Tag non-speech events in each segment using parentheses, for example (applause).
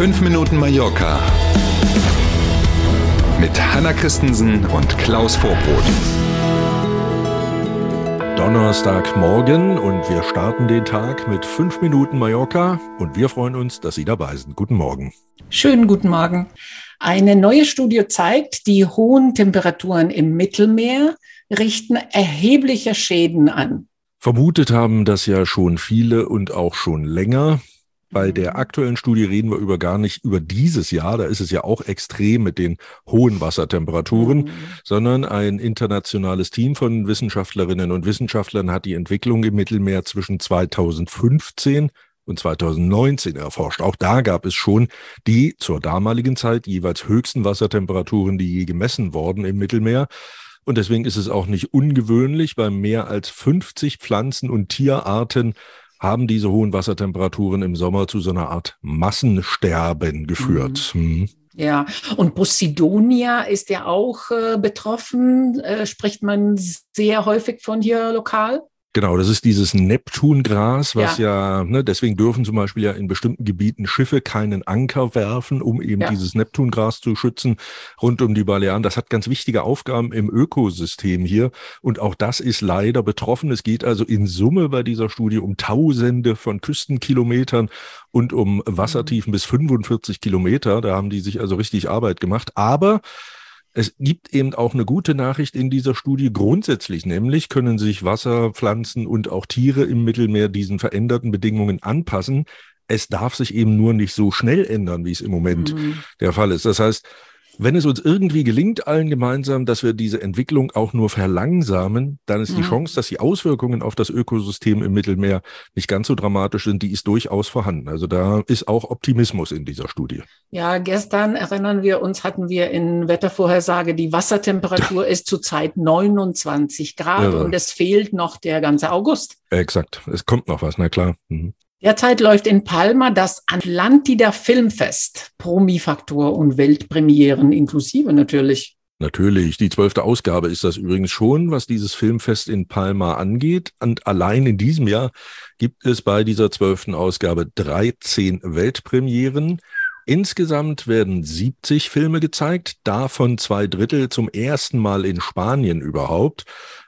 5 Minuten Mallorca mit Hanna Christensen und Klaus Vorbrot. Donnerstagmorgen und wir starten den Tag mit 5 Minuten Mallorca und wir freuen uns, dass Sie dabei sind. Guten Morgen. Schönen guten Morgen. Eine neue Studie zeigt, die hohen Temperaturen im Mittelmeer richten erhebliche Schäden an. Vermutet haben das ja schon viele und auch schon länger. Bei der aktuellen Studie reden wir über gar nicht über dieses Jahr, da ist es ja auch extrem mit den hohen Wassertemperaturen, mhm. sondern ein internationales Team von Wissenschaftlerinnen und Wissenschaftlern hat die Entwicklung im Mittelmeer zwischen 2015 und 2019 erforscht. Auch da gab es schon die zur damaligen Zeit jeweils höchsten Wassertemperaturen, die je gemessen worden im Mittelmeer. Und deswegen ist es auch nicht ungewöhnlich, bei mehr als 50 Pflanzen- und Tierarten haben diese hohen Wassertemperaturen im Sommer zu so einer Art Massensterben geführt. Mhm. Mhm. Ja, und Posidonia ist ja auch äh, betroffen, äh, spricht man sehr häufig von hier lokal. Genau, das ist dieses Neptungras, was ja, ja ne, deswegen dürfen zum Beispiel ja in bestimmten Gebieten Schiffe keinen Anker werfen, um eben ja. dieses Neptungras zu schützen rund um die Balearen. Das hat ganz wichtige Aufgaben im Ökosystem hier und auch das ist leider betroffen. Es geht also in Summe bei dieser Studie um Tausende von Küstenkilometern und um Wassertiefen mhm. bis 45 Kilometer. Da haben die sich also richtig Arbeit gemacht. Aber es gibt eben auch eine gute Nachricht in dieser Studie. Grundsätzlich nämlich können sich Wasser, Pflanzen und auch Tiere im Mittelmeer diesen veränderten Bedingungen anpassen. Es darf sich eben nur nicht so schnell ändern, wie es im Moment mhm. der Fall ist. Das heißt, wenn es uns irgendwie gelingt, allen gemeinsam, dass wir diese Entwicklung auch nur verlangsamen, dann ist die Chance, dass die Auswirkungen auf das Ökosystem im Mittelmeer nicht ganz so dramatisch sind, die ist durchaus vorhanden. Also da ist auch Optimismus in dieser Studie. Ja, gestern erinnern wir uns, hatten wir in Wettervorhersage, die Wassertemperatur ist zurzeit 29 Grad ja. und es fehlt noch der ganze August. Exakt, es kommt noch was, na klar. Mhm. Derzeit läuft in Palma das Atlantida Filmfest. Promi-Faktor und Weltpremieren inklusive natürlich. Natürlich. Die zwölfte Ausgabe ist das übrigens schon, was dieses Filmfest in Palma angeht. Und allein in diesem Jahr gibt es bei dieser zwölften Ausgabe 13 Weltpremieren. Insgesamt werden 70 Filme gezeigt, davon zwei Drittel zum ersten Mal in Spanien überhaupt.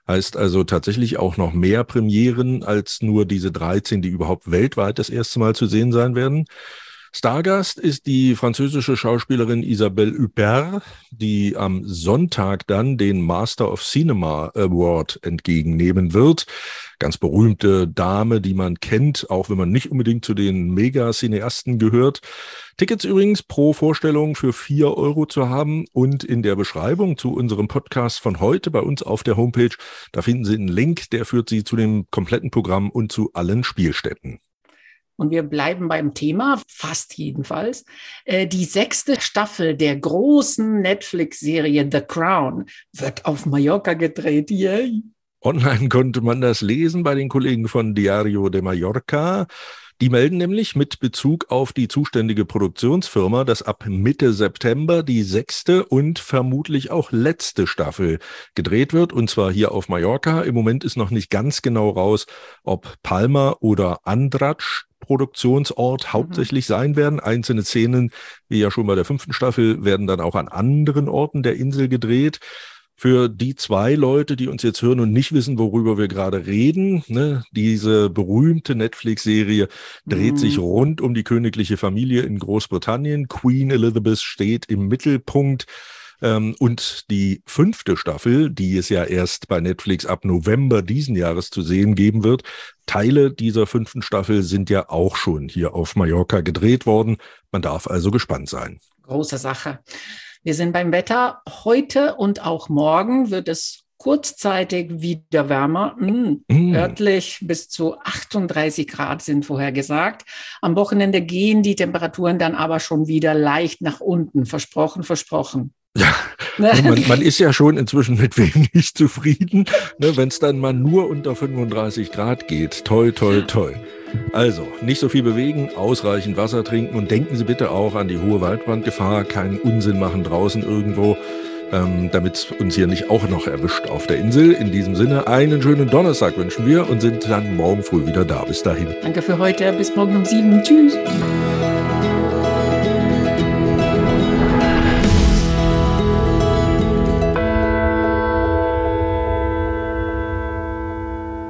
Heißt also tatsächlich auch noch mehr Premieren als nur diese 13, die überhaupt weltweit das erste Mal zu sehen sein werden. Stargast ist die französische Schauspielerin Isabelle Huppert, die am Sonntag dann den Master of Cinema Award entgegennehmen wird. Ganz berühmte Dame, die man kennt, auch wenn man nicht unbedingt zu den Mega-Cineasten gehört. Tickets übrigens pro Vorstellung für vier Euro zu haben und in der Beschreibung zu unserem Podcast von heute bei uns auf der Homepage, da finden Sie einen Link, der führt Sie zu dem kompletten Programm und zu allen Spielstätten. Und wir bleiben beim Thema, fast jedenfalls. Äh, die sechste Staffel der großen Netflix-Serie The Crown wird auf Mallorca gedreht. Yay! Online konnte man das lesen bei den Kollegen von Diario de Mallorca. Die melden nämlich mit Bezug auf die zuständige Produktionsfirma, dass ab Mitte September die sechste und vermutlich auch letzte Staffel gedreht wird, und zwar hier auf Mallorca. Im Moment ist noch nicht ganz genau raus, ob Palma oder Andratsch Produktionsort mhm. hauptsächlich sein werden. Einzelne Szenen, wie ja schon bei der fünften Staffel, werden dann auch an anderen Orten der Insel gedreht. Für die zwei Leute, die uns jetzt hören und nicht wissen, worüber wir gerade reden, ne, diese berühmte Netflix-Serie dreht mhm. sich rund um die königliche Familie in Großbritannien. Queen Elizabeth steht im Mittelpunkt. Ähm, und die fünfte Staffel, die es ja erst bei Netflix ab November diesen Jahres zu sehen geben wird, Teile dieser fünften Staffel sind ja auch schon hier auf Mallorca gedreht worden. Man darf also gespannt sein. Große Sache. Wir sind beim Wetter. Heute und auch morgen wird es kurzzeitig wieder wärmer. Mm, mm. Örtlich bis zu 38 Grad sind vorhergesagt. Am Wochenende gehen die Temperaturen dann aber schon wieder leicht nach unten. Versprochen, versprochen. Ja, man, man, ist ja schon inzwischen mit wenig (laughs) zufrieden, ne, wenn es dann mal nur unter 35 Grad geht. Toll, toll, toll. Also, nicht so viel bewegen, ausreichend Wasser trinken und denken Sie bitte auch an die hohe Waldbrandgefahr, keinen Unsinn machen draußen irgendwo, ähm, damit uns hier nicht auch noch erwischt auf der Insel. In diesem Sinne, einen schönen Donnerstag wünschen wir und sind dann morgen früh wieder da. Bis dahin. Danke für heute, bis morgen um sieben. Tschüss.